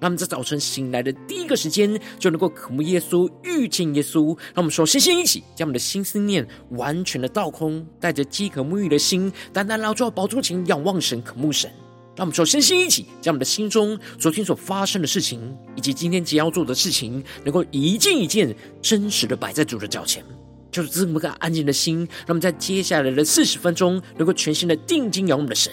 让我们在早晨醒来的第一个时间，就能够渴慕耶稣、遇见耶稣。让我们说，先先一起将我们的心思念完全的倒空，带着饥渴沐浴的心，单单来到宝座前仰望神、渴慕神。让我们说，先先一起将我们的心中昨天所发生的事情，以及今天即要做的事情，能够一件一件真实的摆在主的脚前。就是这么个安静的心，让我们在接下来的四十分钟，能够全心的定睛仰望我们的神。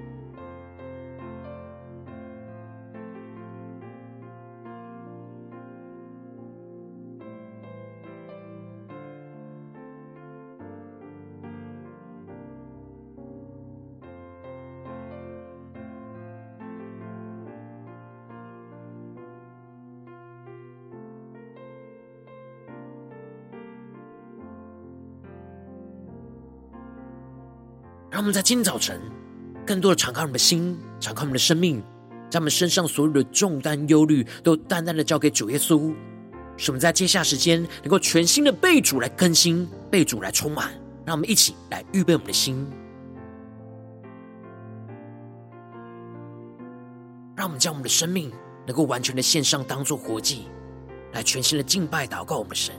让我们在今早晨，更多的敞开我们的心，敞开我们的生命，将我们身上所有的重担、忧虑，都淡淡的交给主耶稣。使我们在接下时间，能够全新的被主来更新，被主来充满。让我们一起来预备我们的心，让我们将我们的生命能够完全的献上，当做活祭，来全新的敬拜、祷告我们的神。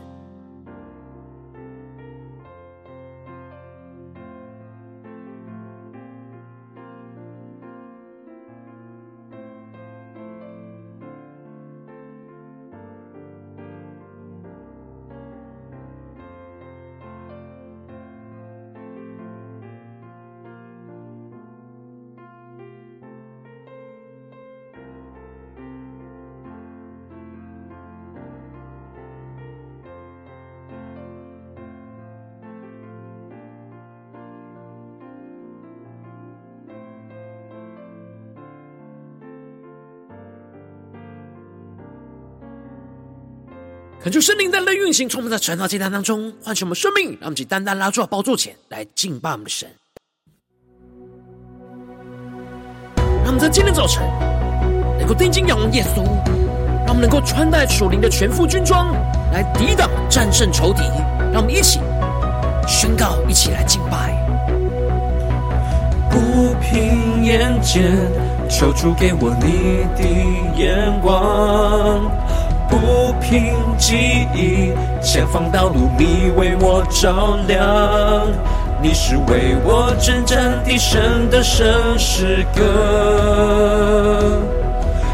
恳求圣灵在内运行，充满在晨祷祭坛当中，唤醒我们生命，让我们去单单拉住宝座前来敬拜我们的神。让我们在今天早晨能够定睛仰望耶稣，让我们能够穿戴属灵的全副军装来抵挡战胜仇敌。让我们一起宣告，一起来敬拜。不平眼见，求主给我你的眼光。不平记忆，前方道路你为我照亮，你是为我征战的神的圣诗歌，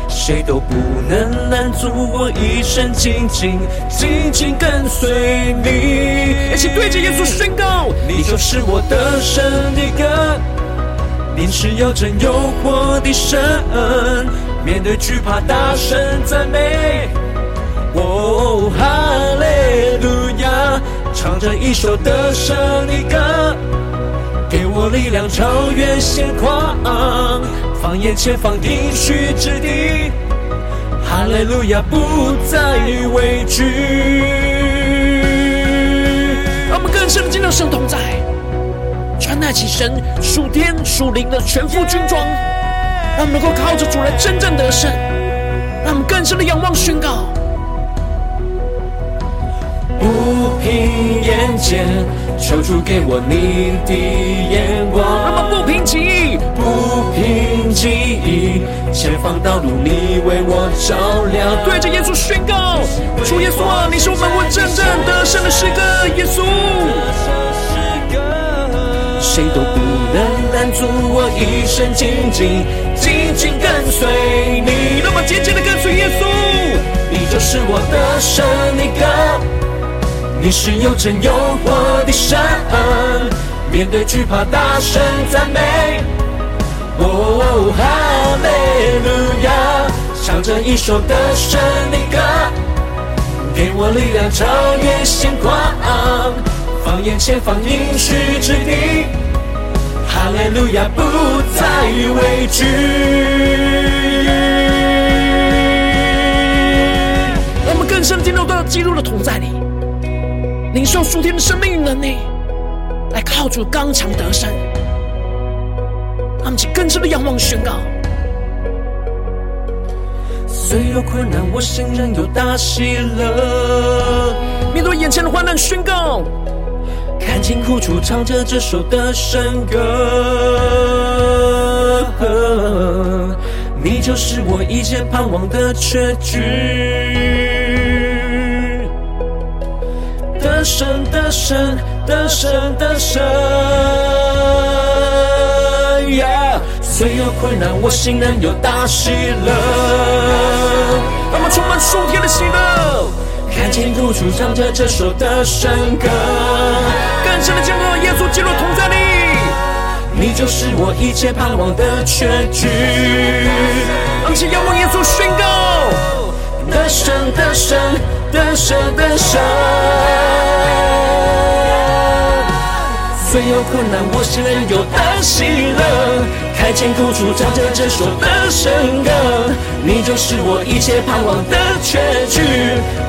谁都不能拦阻我一生紧紧紧紧跟随你。一起对着耶稣宣告，你就是我得胜的歌，你是又真又活的神，面对惧怕大声赞美。哦，哈利路亚！唱着一首得胜的歌，给我力量超越险况，放眼前方应许之地，哈利路亚不再畏惧。让我们更深的进入圣同在，穿戴起神属天属灵的全副军装，让我们能够靠着主来真正得胜，让我们更深的仰望宣告。不凭眼见，求主给我你的眼光。那么不凭记忆，不凭记忆，前方道路你为我照亮。对着耶稣宣告，主耶稣啊，你是我们为真正得胜的诗歌。耶稣，谁都不能拦阻我一生紧紧紧紧跟随你。那么紧紧的跟随耶稣，你就是我的胜的歌。你是有真有活的神，面对惧怕大声赞美。哦，哈利路亚，唱着一首得胜的歌，给我力量超越险况，放眼前方应许之地，哈利路亚不再畏惧。我们更深进入到基督的同在里，领受属天的生命与能力，来靠主刚强得胜。让我们去更深的仰望宣告。虽有困难，我心仍有大喜乐。面对眼前的患难，宣告。看清苦楚，唱着这首的圣歌。你就是我一切盼望的确据。得胜，得胜，得胜，得胜。Yeah，虽有困难，我心仍有大喜乐。让我们充满属天的喜乐。看见苦楚，唱着这首的圣歌，更深的进入到耶稣基督同在里，你就是我一切盼望的确据。让我们仰望耶稣宣告：得胜，得胜，得胜，得胜。虽有困难，我心仍有大喜乐。开前苦楚，唱着这首的圣歌，你就是我一切盼望的结局。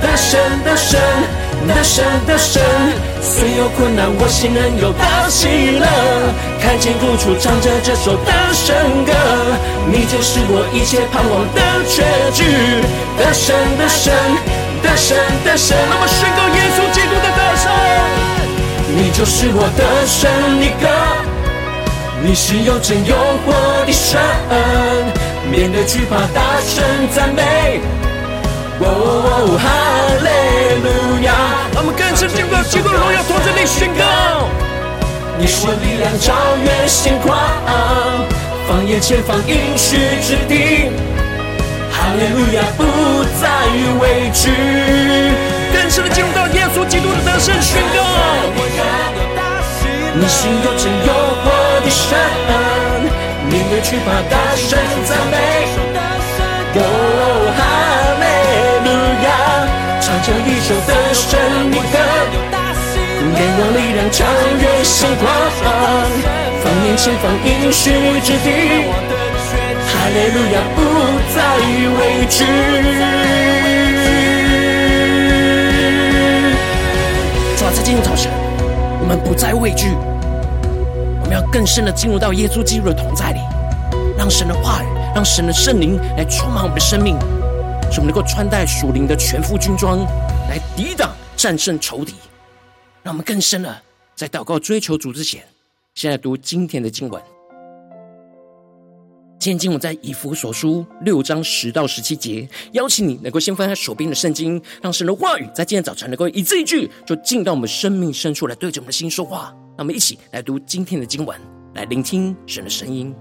得胜，得胜，得胜，得胜。虽有困难，我心仍有大喜乐。开前苦楚，唱着这首的圣歌，你就是我一切盼望的结局。得胜，得胜，得胜，得胜。那么宣告耶稣基督的得胜，你就是我的神一个。你是又真有活的神，面对惧怕，大声赞美。哦，哈利路亚！让我们更深进入到基督的荣耀同在里宣告。你是力量超越现况，放眼前方应许之地。哈利路亚，不再畏惧。更深的进入到耶稣基督的得胜宣告。你是又真又活。神，面对惧怕，大声赞美。哦，哈利路亚，唱着一首的圣歌，给我力量超越现况，放眼前方应许之地。哈利路亚，不再畏惧。主啊，在今天早晨，我们不再畏惧。我们要更深的进入到耶稣基督的同在里，让神的话语，让神的圣灵来充满我们的生命，使我们能够穿戴属灵的全副军装，来抵挡战胜仇敌。让我们更深的在祷告追求主之前，现在读今天的经文。今天经文在以弗所书六章十到十七节，邀请你能够先翻开手边的圣经，让神的话语在今天早晨能够一字一句，就进到我们生命深处来，对着我们的心说话。让我们一起来读今天的经文，来聆听神的声音。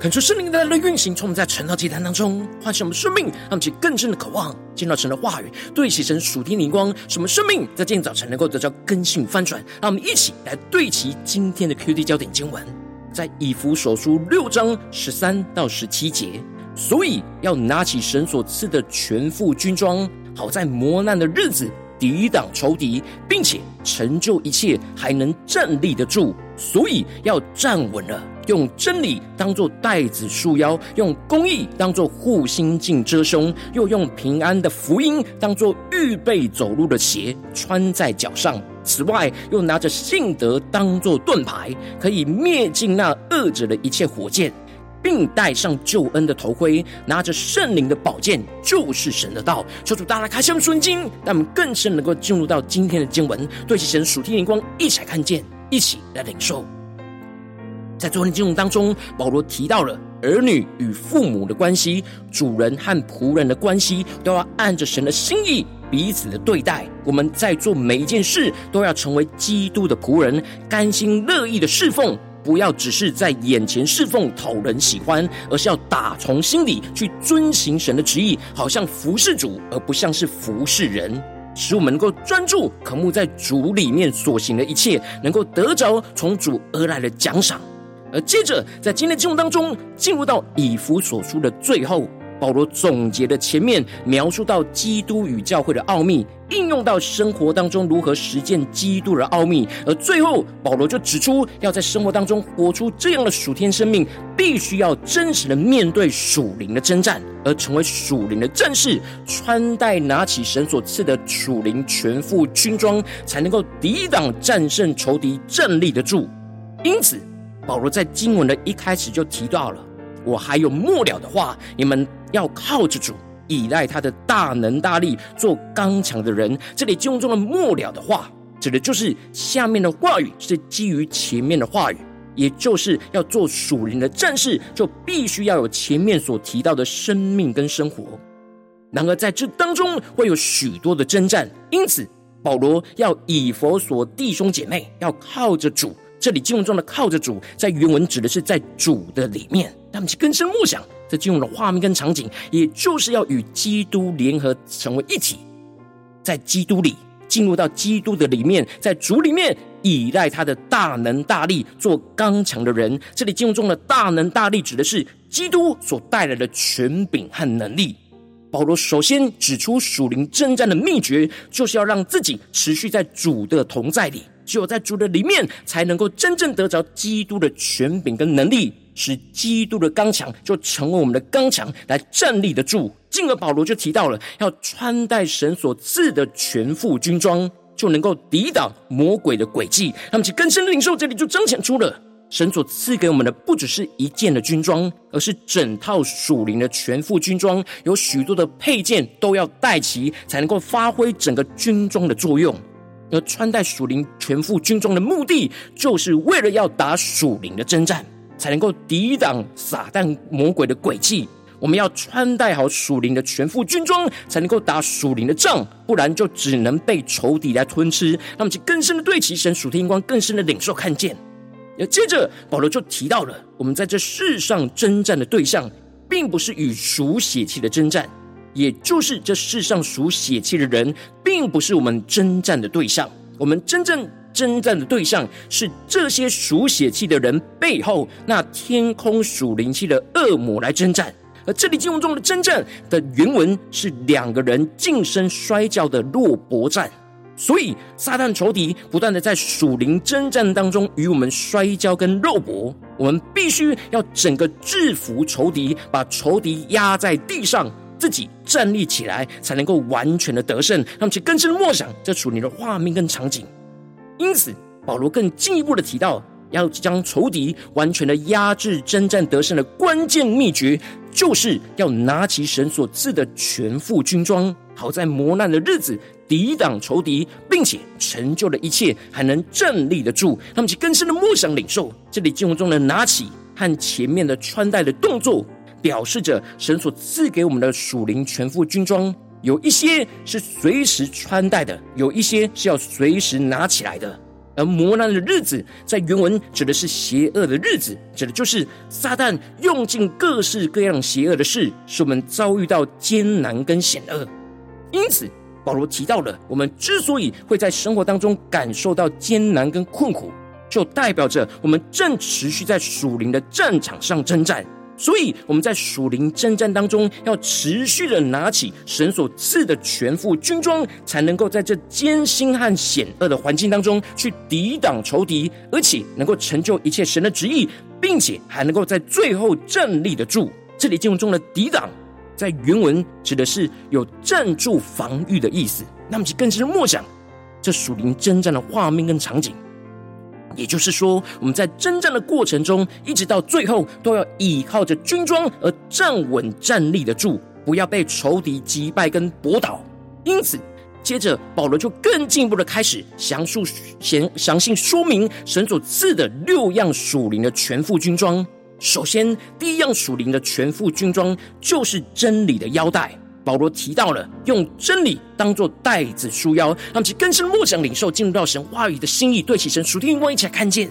恳求圣灵的运行，从我们在晨祷祭坛当中唤醒我们生命，让我们去更深的渴望见到神的话语，对齐神属天灵光，使我们生命在今天早晨能够得到更新翻转。让我们一起来对齐今天的 QD 焦点经文，在以弗所书六章十三到十七节。所以要拿起神所赐的全副军装，好在磨难的日子抵挡仇敌，并且成就一切，还能站立得住。所以要站稳了。用真理当作带子束腰，用公义当作护心镜遮胸，又用平安的福音当作预备走路的鞋穿在脚上。此外，又拿着信德当作盾牌，可以灭尽那恶者的一切火箭，并戴上救恩的头盔，拿着圣灵的宝剑，就是神的道。求主大家开箱顺经，让我们更深能够进入到今天的经文，对其神属天灵光一起来看见，一起来领受。在昨天的经文当中，保罗提到了儿女与父母的关系，主人和仆人的关系，都要按着神的心意彼此的对待。我们在做每一件事，都要成为基督的仆人，甘心乐意的侍奉，不要只是在眼前侍奉讨人喜欢，而是要打从心里去遵行神的旨意，好像服侍主，而不像是服侍人，使我们能够专注渴慕在主里面所行的一切，能够得着从主而来的奖赏。而接着，在今天的经文当中，进入到以弗所书的最后，保罗总结的前面描述到基督与教会的奥秘，应用到生活当中如何实践基督的奥秘。而最后，保罗就指出，要在生活当中活出这样的属天生命，必须要真实的面对属灵的征战，而成为属灵的战士，穿戴拿起神所赐的属灵全副军装，才能够抵挡战胜仇敌，站立得住。因此。保罗在经文的一开始就提到了，我还有末了的话，你们要靠着主，倚赖他的大能大力，做刚强的人。这里经文中的末了的话，指的就是下面的话语是基于前面的话语，也就是要做属灵的战士，就必须要有前面所提到的生命跟生活。然而在这当中会有许多的征战，因此保罗要以佛所弟兄姐妹要靠着主。这里经文中的靠着主，在原文指的是在主的里面。他们去更深默想，这进入的画面跟场景，也就是要与基督联合成为一体，在基督里进入到基督的里面，在主里面倚赖他的大能大力，做刚强的人。这里经文中的大能大力，指的是基督所带来的权柄和能力。保罗首先指出属灵征战的秘诀，就是要让自己持续在主的同在里。只有在主的里面，才能够真正得着基督的权柄跟能力，使基督的刚强就成为我们的刚强，来站立得住。进而保罗就提到了，要穿戴神所赐的全副军装，就能够抵挡魔鬼的诡计。那么，其更深的领受，这里就彰显出了神所赐给我们的，不只是一件的军装，而是整套属灵的全副军装，有许多的配件都要带齐，才能够发挥整个军装的作用。而穿戴属灵全副军装的目的，就是为了要打属灵的征战，才能够抵挡撒旦魔鬼的诡计。我们要穿戴好属灵的全副军装，才能够打属灵的仗，不然就只能被仇敌来吞吃。那么，就更深的对齐神属天光，更深的领受看见。而接着保罗就提到了，我们在这世上征战的对象，并不是与属血气的征战。也就是这世上属血气的人，并不是我们征战的对象。我们真正征战的对象是这些属血气的人背后那天空属灵气的恶魔来征战。而这里经文中的征战的原文是两个人近身摔跤的肉搏战。所以撒旦仇敌不断的在属灵征战当中与我们摔跤跟肉搏，我们必须要整个制服仇敌，把仇敌压在地上。自己站立起来，才能够完全的得胜。让我们去更深的默想这属灵的画面跟场景。因此，保罗更进一步的提到，要将仇敌完全的压制、征战得胜的关键秘诀，就是要拿起神所赐的全副军装，好在磨难的日子抵挡仇敌，并且成就了一切，还能站立得住。让我们去更深的默想领受这里经文中的拿起和前面的穿戴的动作。表示着神所赐给我们的属灵全副军装，有一些是随时穿戴的，有一些是要随时拿起来的。而磨难的日子，在原文指的是邪恶的日子，指的就是撒旦用尽各式各样邪恶的事，使我们遭遇到艰难跟险恶。因此，保罗提到了，我们之所以会在生活当中感受到艰难跟困苦，就代表着我们正持续在属灵的战场上征战。所以我们在属灵征战当中，要持续的拿起神所赐的全副军装，才能够在这艰辛和险恶的环境当中去抵挡仇敌，而且能够成就一切神的旨意，并且还能够在最后站立得住。这里经文中的“抵挡”在原文指的是有站住防御的意思。那么，就更是默想这属灵征战的画面跟场景。也就是说，我们在征战的过程中，一直到最后，都要倚靠着军装而站稳、站立得住，不要被仇敌击败跟驳倒。因此，接着保罗就更进一步的开始详述、详详细说明神所赐的六样属灵的全副军装。首先，第一样属灵的全副军装就是真理的腰带。保罗提到了用真理当做带子束腰，让其更深默想领受，进入到神话语的心意，对其神属天光，一起来看见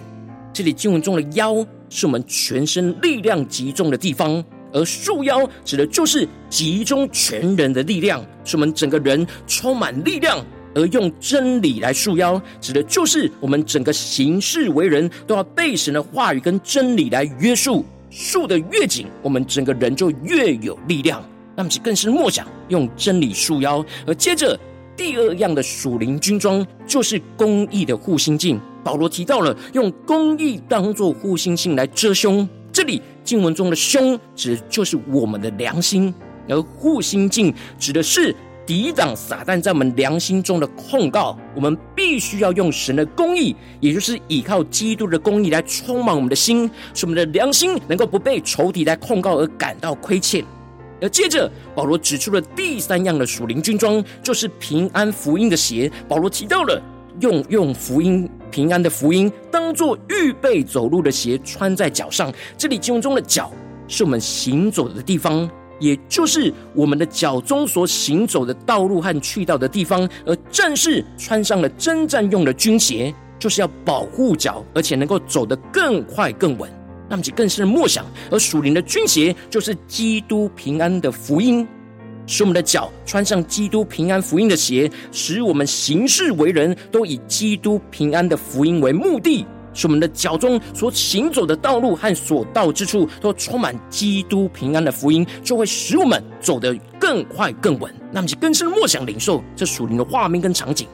这里经文中的腰是我们全身力量集中的地方，而束腰指的就是集中全人的力量，是我们整个人充满力量。而用真理来束腰，指的就是我们整个行事为人都要被神的话语跟真理来约束，束得越紧，我们整个人就越有力量。那么，其更是默想用真理束腰，而接着第二样的属灵军装就是公义的护心镜。保罗提到了用公义当做护心镜来遮胸，这里经文中的胸指的就是我们的良心，而护心镜指的是抵挡撒旦在我们良心中的控告。我们必须要用神的公义，也就是依靠基督的公义来充满我们的心，使我们的良心能够不被仇敌来控告而感到亏欠。而接着，保罗指出了第三样的属灵军装，就是平安福音的鞋。保罗提到了用用福音平安的福音当做预备走路的鞋穿在脚上。这里经文中的脚是我们行走的地方，也就是我们的脚中所行走的道路和去到的地方。而战士穿上了征战用的军鞋，就是要保护脚，而且能够走得更快更稳。那么，其更深的默想，而属灵的军鞋就是基督平安的福音，使我们的脚穿上基督平安福音的鞋，使我们行事为人都以基督平安的福音为目的，使我们的脚中所行走的道路和所到之处都充满基督平安的福音，就会使我们走得更快更稳。那么，其更深的默想领受这属灵的画面跟场景，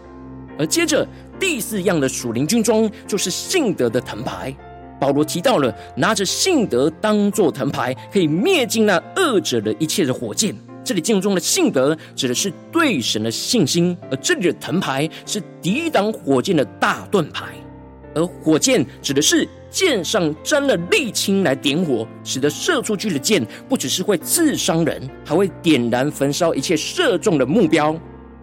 而接着第四样的属灵军装就是信德的藤牌。保罗提到了拿着信德当作藤牌，可以灭尽那恶者的一切的火箭。这里经文中的信德指的是对神的信心，而这里的藤牌是抵挡火箭的大盾牌。而火箭指的是箭上沾了沥青来点火，使得射出去的箭不只是会刺伤人，还会点燃焚烧一切射中的目标。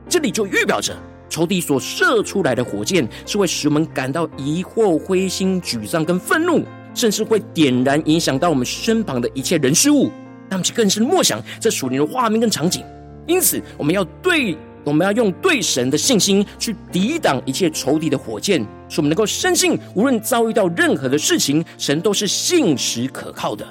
这里就预表着。仇敌所射出来的火箭，是会使我们感到疑惑、灰心、沮丧跟愤怒，甚至会点燃影响到我们身旁的一切人事物。那么，就更是默想这属灵的画面跟场景。因此，我们要对，我们要用对神的信心去抵挡一切仇敌的火箭，使我们能够深信，无论遭遇到任何的事情，神都是信实可靠的，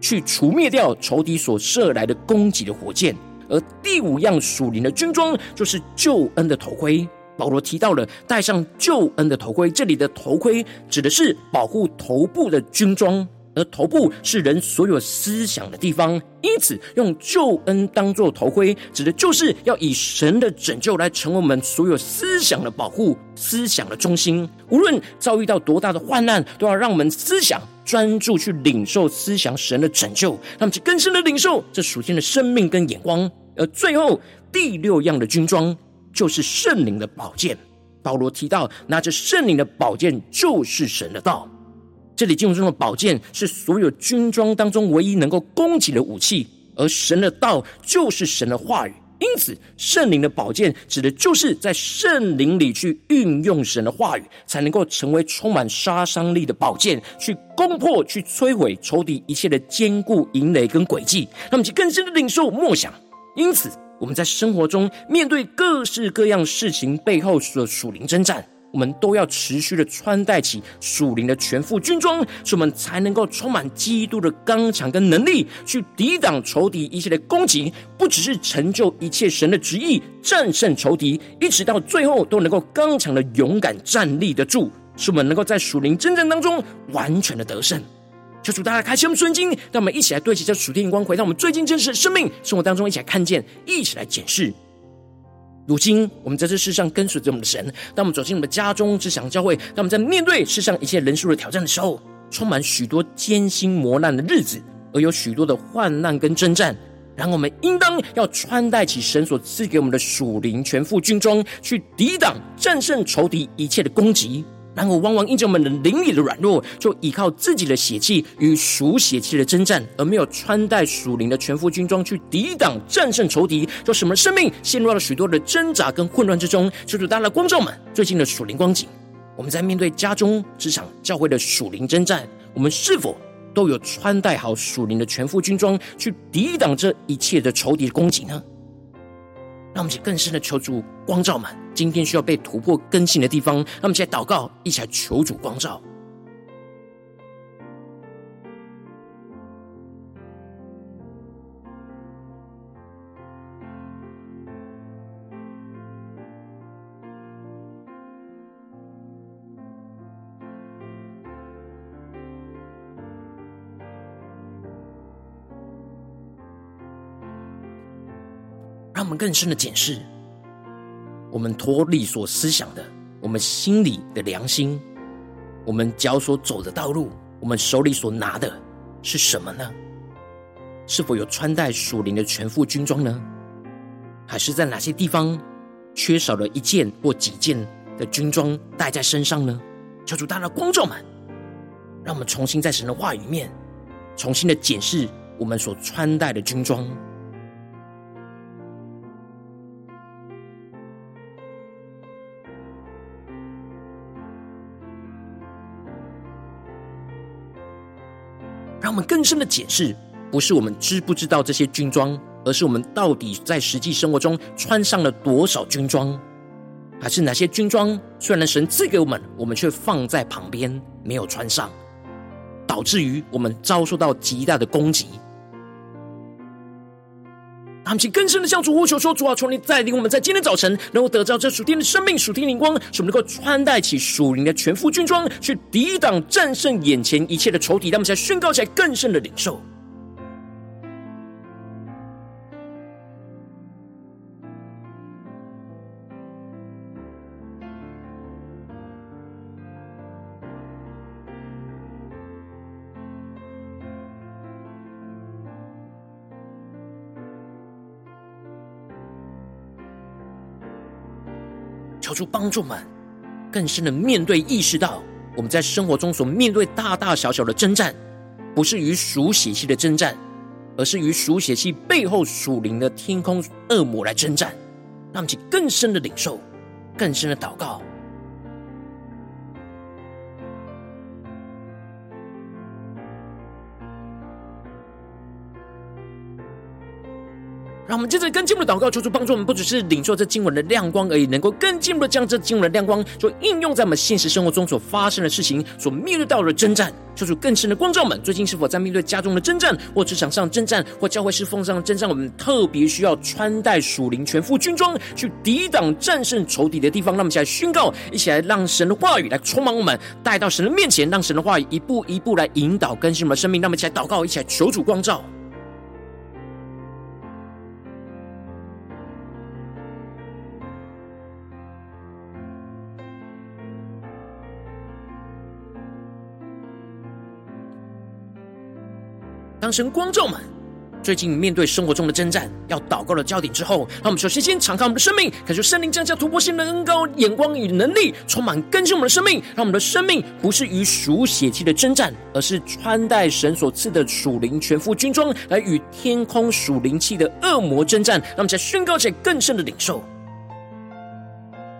去除灭掉仇敌所射来的攻击的火箭。而第五样属灵的军装就是救恩的头盔。保罗提到了戴上救恩的头盔，这里的头盔指的是保护头部的军装，而头部是人所有思想的地方，因此用救恩当作头盔，指的就是要以神的拯救来成为我们所有思想的保护、思想的中心。无论遭遇到多大的患难，都要让我们思想专注去领受思想神的拯救，让我们更深的领受这属天的生命跟眼光。而最后第六样的军装就是圣灵的宝剑。保罗提到，拿着圣灵的宝剑就是神的道。这里经文中的宝剑是所有军装当中唯一能够攻击的武器，而神的道就是神的话语。因此，圣灵的宝剑指的就是在圣灵里去运用神的话语，才能够成为充满杀伤力的宝剑，去攻破、去摧毁仇敌一切的坚固营垒跟诡计。那么，其更深的领受默想。因此，我们在生活中面对各式各样事情背后的属灵征战，我们都要持续的穿戴起属灵的全副军装，使我们才能够充满基督的刚强跟能力，去抵挡仇敌一切的攻击，不只是成就一切神的旨意，战胜仇敌，一直到最后都能够刚强的勇敢站立得住，使我们能够在属灵征战当中完全的得胜。求主大家开启我们圣经，让我们一起来对齐这属天的光，回到我们最近真实的生命生活当中，一起来看见，一起来检视。如今，我们在这世上跟随着我们的神。当我们走进我们的家中、职场、教会，当我们在面对世上一切人数的挑战的时候，充满许多艰辛磨难的日子，而有许多的患难跟征战。然后，我们应当要穿戴起神所赐给我们的属灵全副军装，去抵挡、战胜仇敌一切的攻击。然后，往往因着我们的灵里的软弱，就依靠自己的血气与属血气的征战，而没有穿戴属灵的全副军装去抵挡、战胜仇敌，就使我们生命陷入了许多的挣扎跟混乱之中。求主带来光照们最近的属灵光景，我们在面对家中、职场、教会的属灵征战，我们是否都有穿戴好属灵的全副军装，去抵挡这一切的仇敌的攻击呢？让我们去更深的求主光照们，今天需要被突破更新的地方。让我们一起来祷告，一起来求主光照。我们更深的检视，我们脱离所思想的，我们心里的良心，我们脚所走的道路，我们手里所拿的是什么呢？是否有穿戴属灵的全副军装呢？还是在哪些地方缺少了一件或几件的军装带在身上呢？求主大的光照们，让我们重新在神的话语面，重新的检视我们所穿戴的军装。们更深的解释，不是我们知不知道这些军装，而是我们到底在实际生活中穿上了多少军装，还是哪些军装虽然神赐给我们，我们却放在旁边没有穿上，导致于我们遭受到极大的攻击。他们请更深的向主呼求说：“主啊，求你带领我们在今天早晨能够得到这属天的生命、属天灵光，使我们能够穿戴起属灵的全副军装，去抵挡、战胜眼前一切的仇敌。让我们才宣告起来更深的领受。”主帮助们更深的面对，意识到我们在生活中所面对大大小小的征战，不是与属血气的征战，而是与属血气背后属灵的天空恶魔来征战。让其更深的领受，更深的祷告。我们接着更进一步的祷告，求主帮助我们，不只是领受这经文的亮光而已，能够更进一步的将这经文的亮光，就应用在我们现实生活中所发生的事情，所面对到的征战。求主更深的光照们，最近是否在面对家中的征战，或职场上征战，或教会侍奉上的征战？我们特别需要穿戴属灵全副军装，去抵挡、战胜仇敌的地方。让我们一起来宣告，一起来让神的话语来充满我们，带到神的面前，让神的话语一步一步来引导更新我们的生命。让我们一起来祷告，一起来求主光照。当神光照们，最近面对生活中的征战，要祷告的焦点之后，让我们首先先敞开我们的生命，感受圣灵降下突破性的恩膏、眼光与能力，充满更新我们的生命，让我们的生命不是与属血气的征战，而是穿戴神所赐的属灵全副军装，来与天空属灵气的恶魔征战。让我们再宣告起来更深的领受，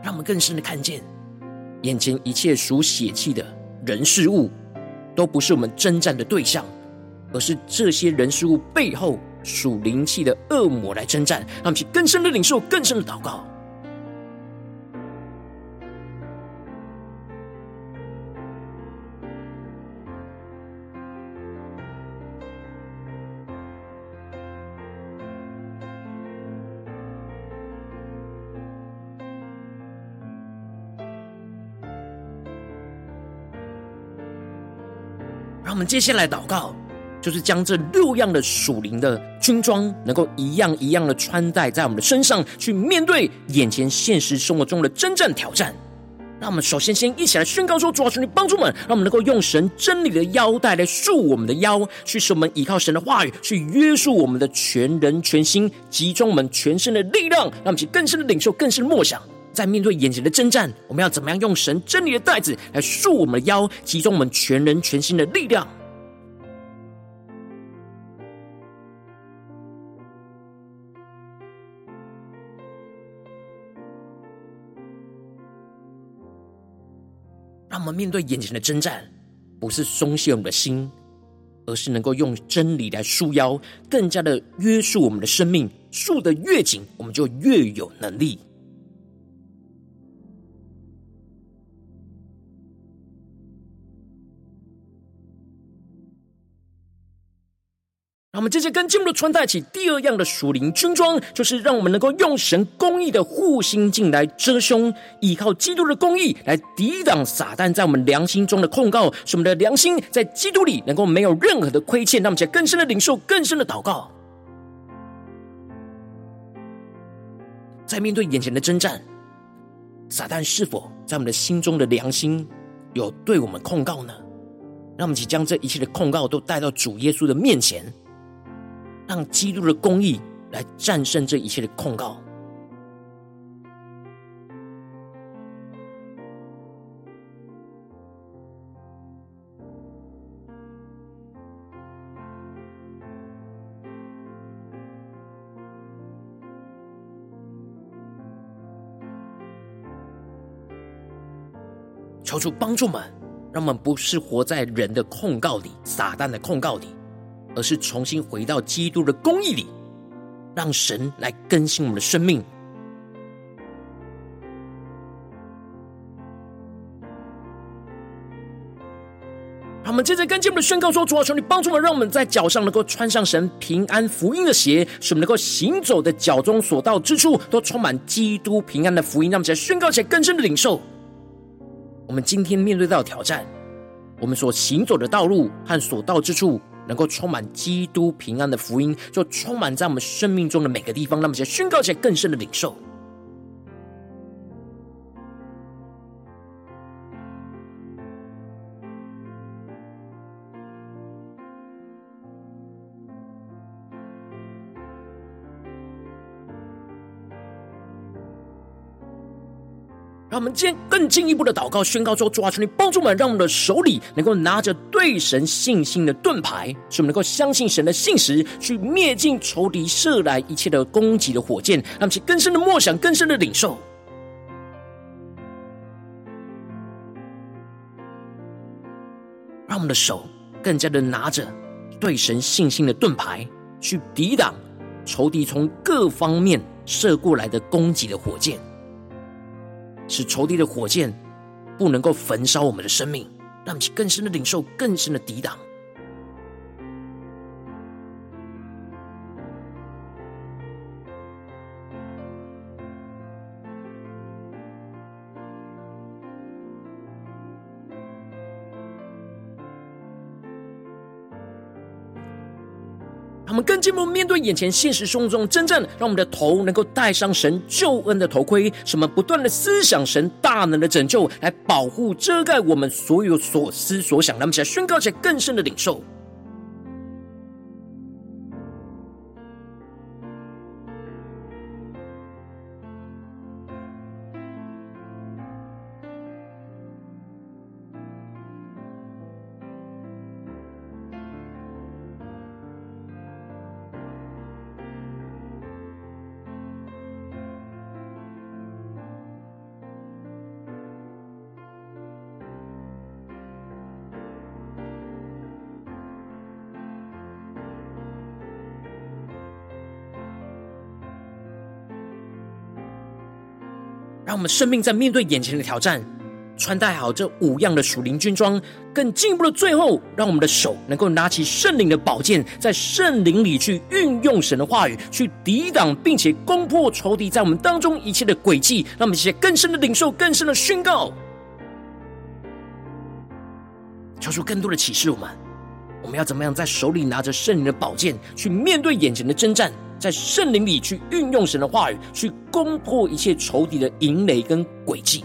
让我们更深的看见，眼前一切属血气的人事物，都不是我们征战的对象。而是这些人事物背后属灵气的恶魔来征战，让我们去更深的领受，更深的祷告。让我们接下来祷告。就是将这六样的属灵的军装，能够一样一样的穿戴在我们的身上，去面对眼前现实生活中的真正挑战。让我们首先先一起来宣告说：主啊，求你帮助我们，让我们能够用神真理的腰带来束我们的腰，去使我们依靠神的话语，去约束我们的全人全心，集中我们全身的力量，让我们去更深的领受，更深的默想。在面对眼前的征战，我们要怎么样用神真理的带子来束我们的腰，集中我们全人全心的力量？我们面对眼前的征战，不是松懈我们的心，而是能够用真理来束腰，更加的约束我们的生命。束得越紧，我们就越有能力。那么，接着跟进步的穿戴起第二样的属灵军装，就是让我们能够用神公义的护心镜来遮胸，依靠基督的公义来抵挡撒旦在我们良心中的控告，使我们的良心在基督里能够没有任何的亏欠。让我们在更深的领受、更深的祷告，在面对眼前的征战，撒旦是否在我们的心中的良心有对我们控告呢？让我们去将这一切的控告都带到主耶稣的面前。让基督的公义来战胜这一切的控告，求主帮助们，让我们不是活在人的控告里、撒旦的控告里。而是重新回到基督的公义里，让神来更新我们的生命。好，我们接着跟进我们的宣告说：主啊，求你帮助我们，让我们在脚上能够穿上神平安福音的鞋，使我们能够行走的脚中所到之处都充满基督平安的福音。让我们在宣告起来更深的领受。我们今天面对到挑战，我们所行走的道路和所到之处。能够充满基督平安的福音，就充满在我们生命中的每个地方。让我们先宣告起来更深的领受。让我们今天更进一步的祷告宣告说：主啊，求你帮助我们，让我们的手里能够拿着对神信心的盾牌，使我们能够相信神的信实，去灭尽仇敌射来一切的攻击的火箭。让我们更深的默想，更深的领受，让我们的手更加的拿着对神信心的盾牌，去抵挡仇敌从各方面射过来的攻击的火箭。使仇敌的火箭不能够焚烧我们的生命，让其更深的领受，更深的抵挡。进一步面对眼前现实生活中真正，让我们的头能够戴上神救恩的头盔，什么不断的思想神大能的拯救，来保护遮盖我们所有所思所想。让我们起来宣告起来更深的领受。生命在面对眼前的挑战，穿戴好这五样的属灵军装，更进一步的最后，让我们的手能够拿起圣灵的宝剑，在圣灵里去运用神的话语，去抵挡并且攻破仇敌在我们当中一切的诡计。让我们一些更深的领受，更深的宣告，求出更多的启示，我们我们要怎么样在手里拿着圣灵的宝剑，去面对眼前的征战，在圣灵里去运用神的话语，去攻破一切仇敌的营垒跟诡计。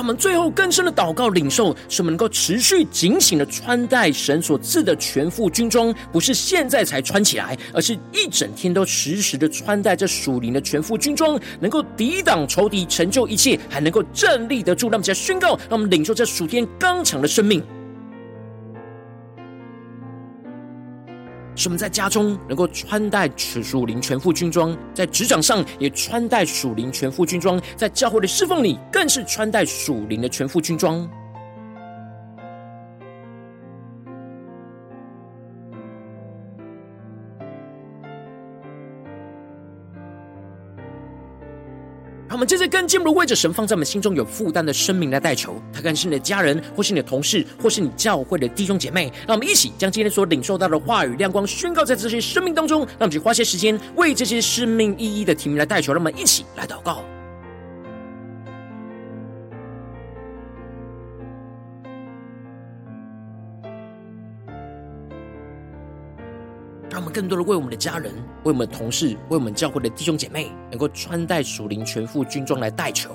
他们最后更深的祷告领受，使我们能够持续警醒的穿戴神所赐的全副军装，不是现在才穿起来，而是一整天都时时的穿戴这属灵的全副军装，能够抵挡仇敌，成就一切，还能够站立得住。让我们宣告，让我们领受这属天刚强的生命。使我们在家中能够穿戴属灵全副军装，在职场上也穿戴属灵全副军装，在教会的侍奉里更是穿戴属灵的全副军装。让我们接着跟进如为着神放在我们心中有负担的生命来代求，他可能是你的家人，或是你的同事，或是你教会的弟兄姐妹。让我们一起将今天所领受到的话语亮光宣告在这些生命当中。让我们去花些时间为这些生命一一的提名来代求。让我们一起来祷告。更多的为我们的家人、为我们的同事、为我们教会的弟兄姐妹，能够穿戴属灵全副军装来代求。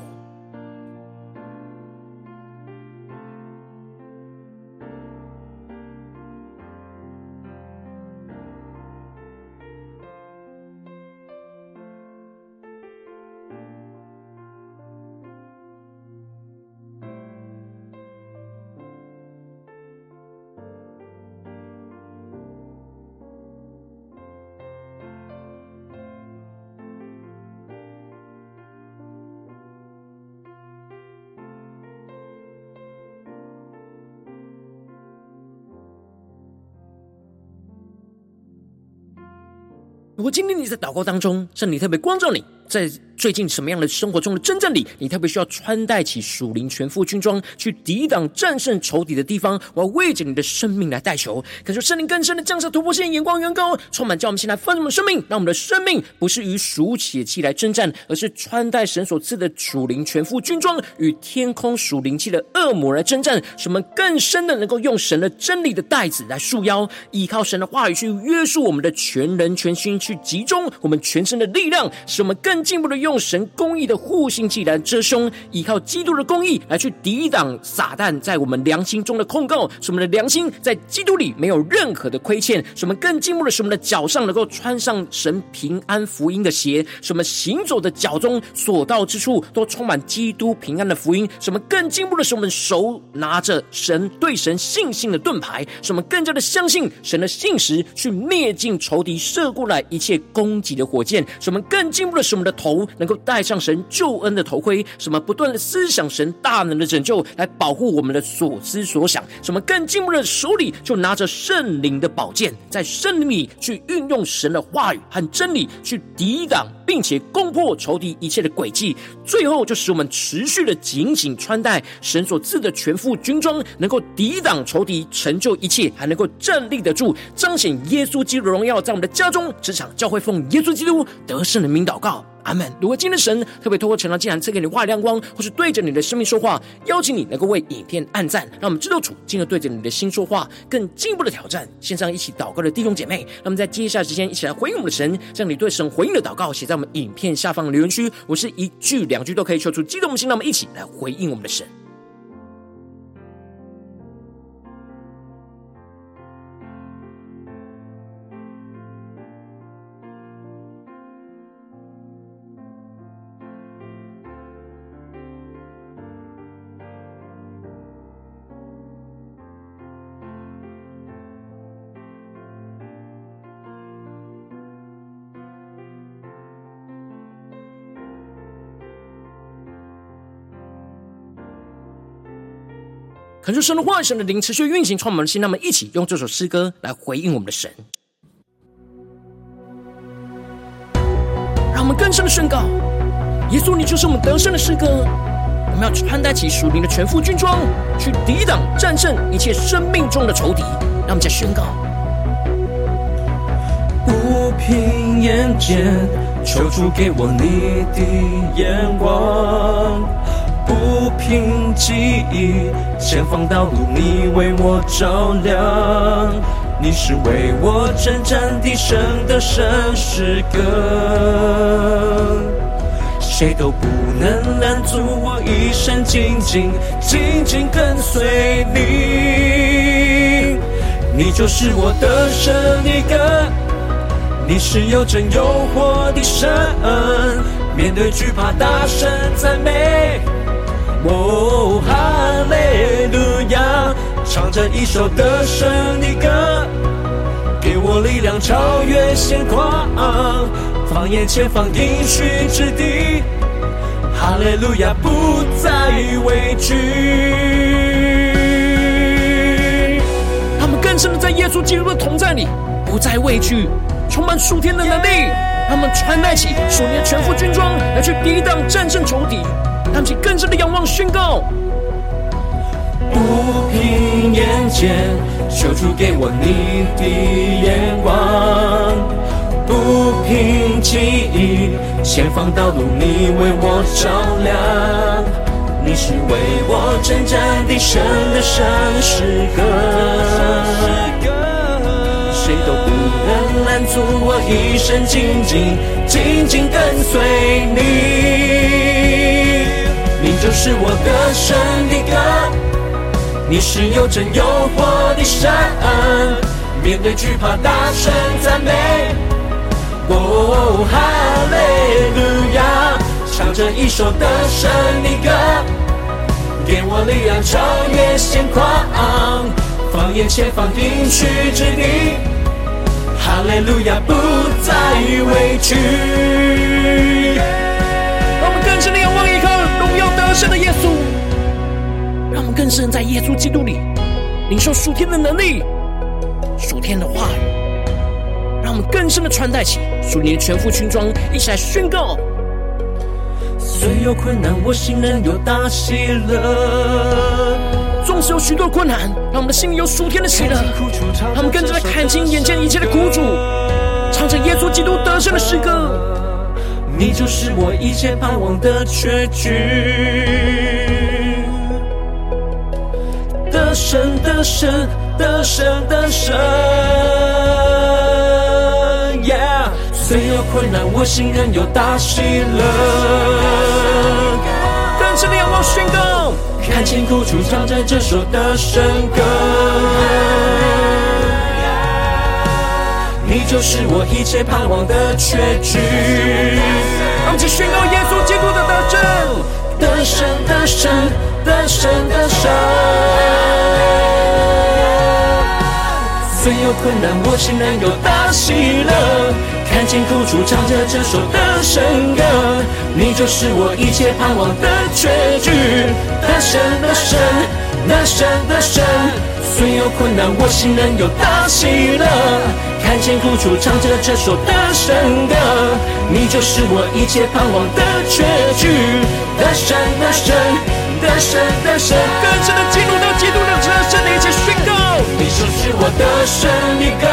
你在祷告当中，圣灵特别光照你，在最近什么样的生活中的真正里，你特别需要穿戴起属灵全副军装，去抵挡战胜仇敌的地方，我要为着你的生命来代求。感受圣灵更深的降下突破性眼光，远高充满，叫我们先来丰盛生命，让我们的生命不是与属血气来征战，而是穿戴神所赐的属灵全副军装，与天空属灵气的恶魔来征战。使我们更深的能够用神的真理的带子来束腰，依靠神的话语去约束我们的全人全心，去集中我们全身的力量，使我们更进步的用神公义的护心镜来遮胸，依靠基督的公义来去抵挡撒旦在我们良心中的控告，使我们的良心在基督里没有任何的亏欠。使我们更进步的，使我们的脚上能够穿上神平安福音的鞋，使我们行走的脚中所到之处都充满基督平安的福音。使我们更进步的，使我们手拿着神对神信心的盾牌，使我们更加的相信神的信实，去灭尽仇敌射过来一切攻击的火箭。使我们更进步的，使我们的头能够。戴上神救恩的头盔，什么不断的思想神大能的拯救，来保护我们的所思所想。什么更进步的，手里就拿着圣灵的宝剑，在圣灵里去运用神的话语和真理，去抵挡并且攻破仇敌一切的诡计。最后，就使我们持续的警醒穿戴神所赐的全副军装，能够抵挡仇敌，成就一切，还能够站立得住，彰显耶稣基督荣耀，在我们的家中、职场、教会，奉耶稣基督得胜的名祷告。阿门。如果今天神特别透过晨祷祭坛赐给你话亮光，或是对着你的生命说话，邀请你能够为影片按赞，让我们知道主进而对着你的心说话，更进一步的挑战。线上一起祷告的弟兄姐妹，那么在接下来时间一起来回应我们的神，将你对神回应的祷告写在我们影片下方的留言区。我是一句两句都可以说出激动的心，让我们一起来回应我们的神。恳求神的话语、神的灵持续运行，充满我们的心。那么，一起用这首诗歌来回应我们的神，让我们更深的宣告：耶稣，你就是我们得胜的诗歌。我们要穿戴起属灵的全副军装，去抵挡、战胜一切生命中的仇敌。让我们再宣告：不凭眼见，求主给我你的眼光；不凭记忆，前方道路你为我照亮。你是为我征战的神的神诗歌，谁都不能拦阻我一生紧紧紧紧跟随你。你就是我的神一个，你是又真又活的神，面对惧怕大声赞美，哦，哈利路亚。唱着一首得胜的歌，给我力量超越险况，放眼前方应许之地，哈利路亚不再畏惧。他们更深的在耶稣基督的同在里，不再畏惧，充满属天的能力。他们穿戴起属灵的全副军装，来去抵挡战胜仇敌。他们更深的仰望宣告。不凭眼见，求主给我你的眼光；不凭记忆，前方道路你为我照亮。你是为我征战的神的神诗歌，谁都不能拦阻我一生紧紧紧紧跟随你。就是我得胜的歌。你是有真有活的神，面对惧怕大声赞美，哦，哈利路亚，唱着一首得胜的歌，给我力量超越险况，放眼前方应许之地，哈利路亚不再畏惧。荣耀得胜的耶稣。让我们更深在耶稣基督里领受属天的能力、属天的话语，让我们更深的穿戴起属灵的全副军装，一起来宣告：虽有困难，我心仍有大喜乐。纵使有许多困难，让我们的心里有属天的喜乐。他们更加的看清眼前一切的苦楚，唱着耶稣基督得胜的诗歌。你就是我一切盼望的确据。得胜的神，得胜的神，Yeah！虽有困难，我心仍有大喜乐。更深的仰望宣告，看见苦楚，唱着这首得胜歌。你就是我一切盼望的确据。我们一起宣告耶稣基督的得胜，得胜的神，得胜的神。虽有困难，我心仍有大喜乐。看见苦楚，唱着这首得胜歌。你就是我一切盼望的确据。得胜的神，得胜的神。虽有困难，我心仍有大喜乐。看见苦楚，唱着这首得胜歌。你就是我一切盼望的确据。得胜的神，得胜的神。更深的进入到基督的得胜的一切宣告。你就是我的神一个，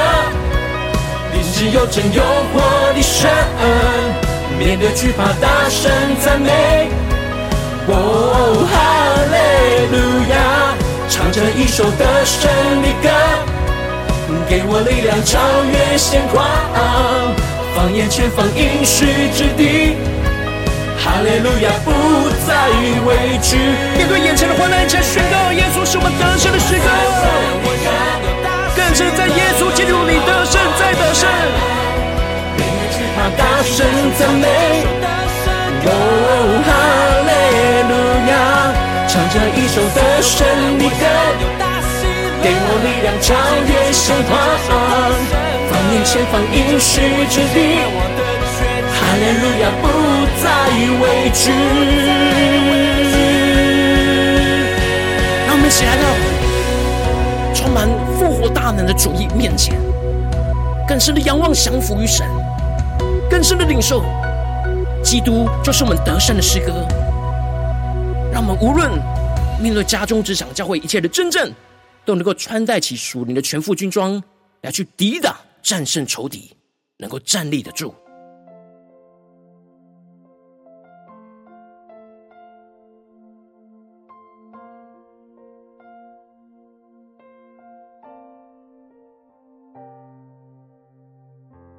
你是又真又活的神，面对惧怕大声赞美，哦，哈利路亚，唱着一首得胜的歌，给我力量超越险况，放眼前方应许之地，哈利路亚不再畏惧。面对眼前的患难，且宣告耶稣是我们得胜的诗歌。更是在耶稣基督里得胜，再得胜。他大声赞美，哦，哈利路亚，唱着一首得胜的歌，给我力量超越险况，放眼前方应许之地，哈利路亚不再畏惧。让我们一起来到。充满复活大能的主意面前，更深的仰望降服于神，更深的领受基督就是我们得胜的诗歌。让我们无论面对家中、职场、教会一切的真正，都能够穿戴起属灵的全副军装，来去抵挡、战胜仇敌，能够站立得住。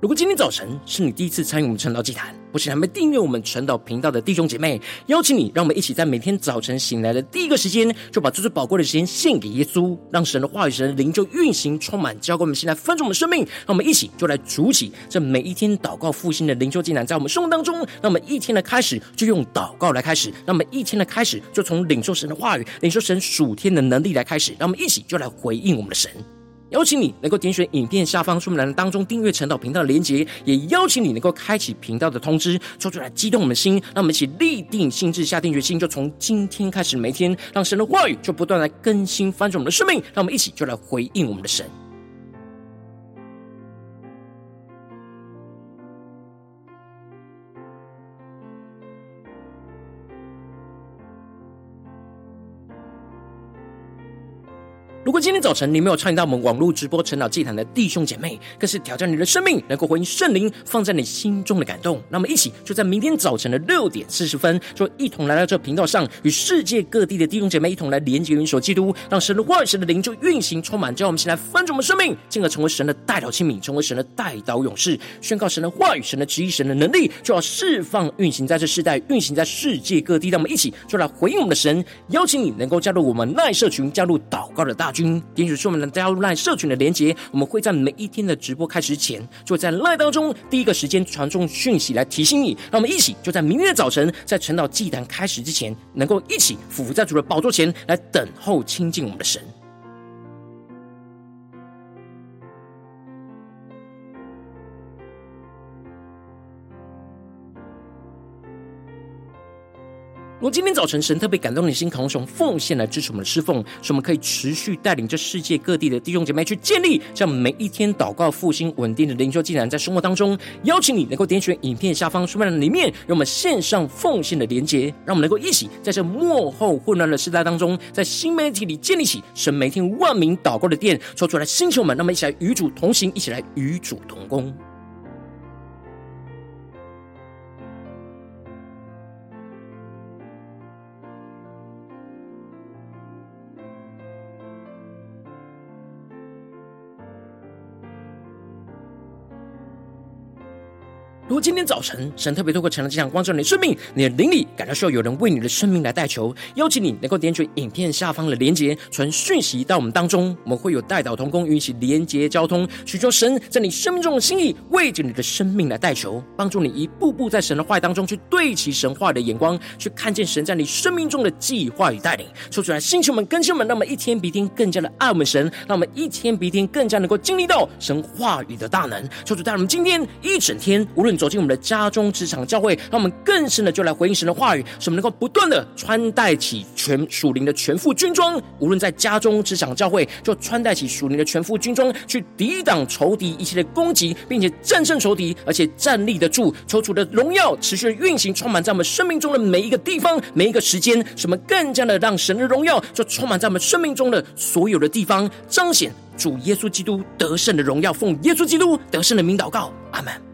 如果今天早晨是你第一次参与我们晨祷祭坛，或是还没订阅我们晨祷频道的弟兄姐妹，邀请你，让我们一起在每天早晨醒来的第一个时间，就把这最宝贵的时间献给耶稣，让神的话语、神的灵就运行充满，交给我们现在分盛我们生命。让我们一起就来主起这每一天祷告复兴的灵修祭坛，在我们生活当中，让我们一天的开始就用祷告来开始，让我们一天的开始就从领受神的话语、领受神属天的能力来开始，让我们一起就来回应我们的神。邀请你能够点选影片下方说明栏当中订阅陈导频道的连结，也邀请你能够开启频道的通知，说出来激动我们的心，让我们一起立定心智，下定决心，就从今天开始，每天让神的话语就不断来更新翻转我们的生命，让我们一起就来回应我们的神。如果今天早晨你没有参与到我们网络直播晨祷祭坛的弟兄姐妹，更是挑战你的生命，能够回应圣灵放在你心中的感动。那么一起就在明天早晨的六点四十分，就一同来到这频道上，与世界各地的弟兄姐妹一同来连接、元首基督，让神的话语、神的灵就运行充满，叫我们先来翻转我们生命，进而成为神的代导器皿，成为神的代导勇士，宣告神的话语、神的旨意、神的能力，就要释放、运行在这世代，运行在世界各地。让我们一起就来回应我们的神，邀请你能够加入我们赖社群，加入祷告的大军，点选说明栏加入赖社群的连结，我们会在每一天的直播开始前，就会在赖当中第一个时间传送讯息来提醒你。让我们一起就在明天的早晨，在晨祷祭坛开始之前，能够一起俯伏在主的宝座前来等候亲近我们的神。如果今天早晨神特别感动你的心，渴望从奉献来支持我们的侍奉，使我们可以持续带领这世界各地的弟兄姐妹去建立这样每一天祷告复兴稳定的灵修祭坛，在生活当中，邀请你能够点选影片下方说明栏里面有我们线上奉献的连结，让我们能够一起在这末后混乱的时代当中，在新媒体里建立起神每天万名祷告的殿，抽出来星球们，那么一起来与主同行，一起来与主同工。如果今天早晨神特别透过晨祷祭坛光照你的生命，你的灵里感到需要有人为你的生命来代求，邀请你能够点击影片下方的连结，传讯息到我们当中，我们会有代祷同工与你连结交通，寻求神在你生命中的心意，为着你的生命来代求，帮助你一步步在神的话当中去对齐神话的眼光，去看见神在你生命中的计划与带领。说出来，星球们、更新们，让我们一天比一天更加的爱我们神，让我们一天比一天更加能够经历到神话语的大能。求主带我们今天一整天，无论走进我们的家中、职场、教会，让我们更深的就来回应神的话语，使我们能够不断的穿戴起全属灵的全副军装。无论在家中、职场、教会，就穿戴起属灵的全副军装，去抵挡仇敌一切的攻击，并且战胜仇敌，而且站立得住。求主的荣耀持续的运行，充满在我们生命中的每一个地方、每一个时间，使我们更加的让神的荣耀就充满在我们生命中的所有的地方，彰显主耶稣基督得胜的荣耀。奉耶稣基督得胜的名祷告，阿门。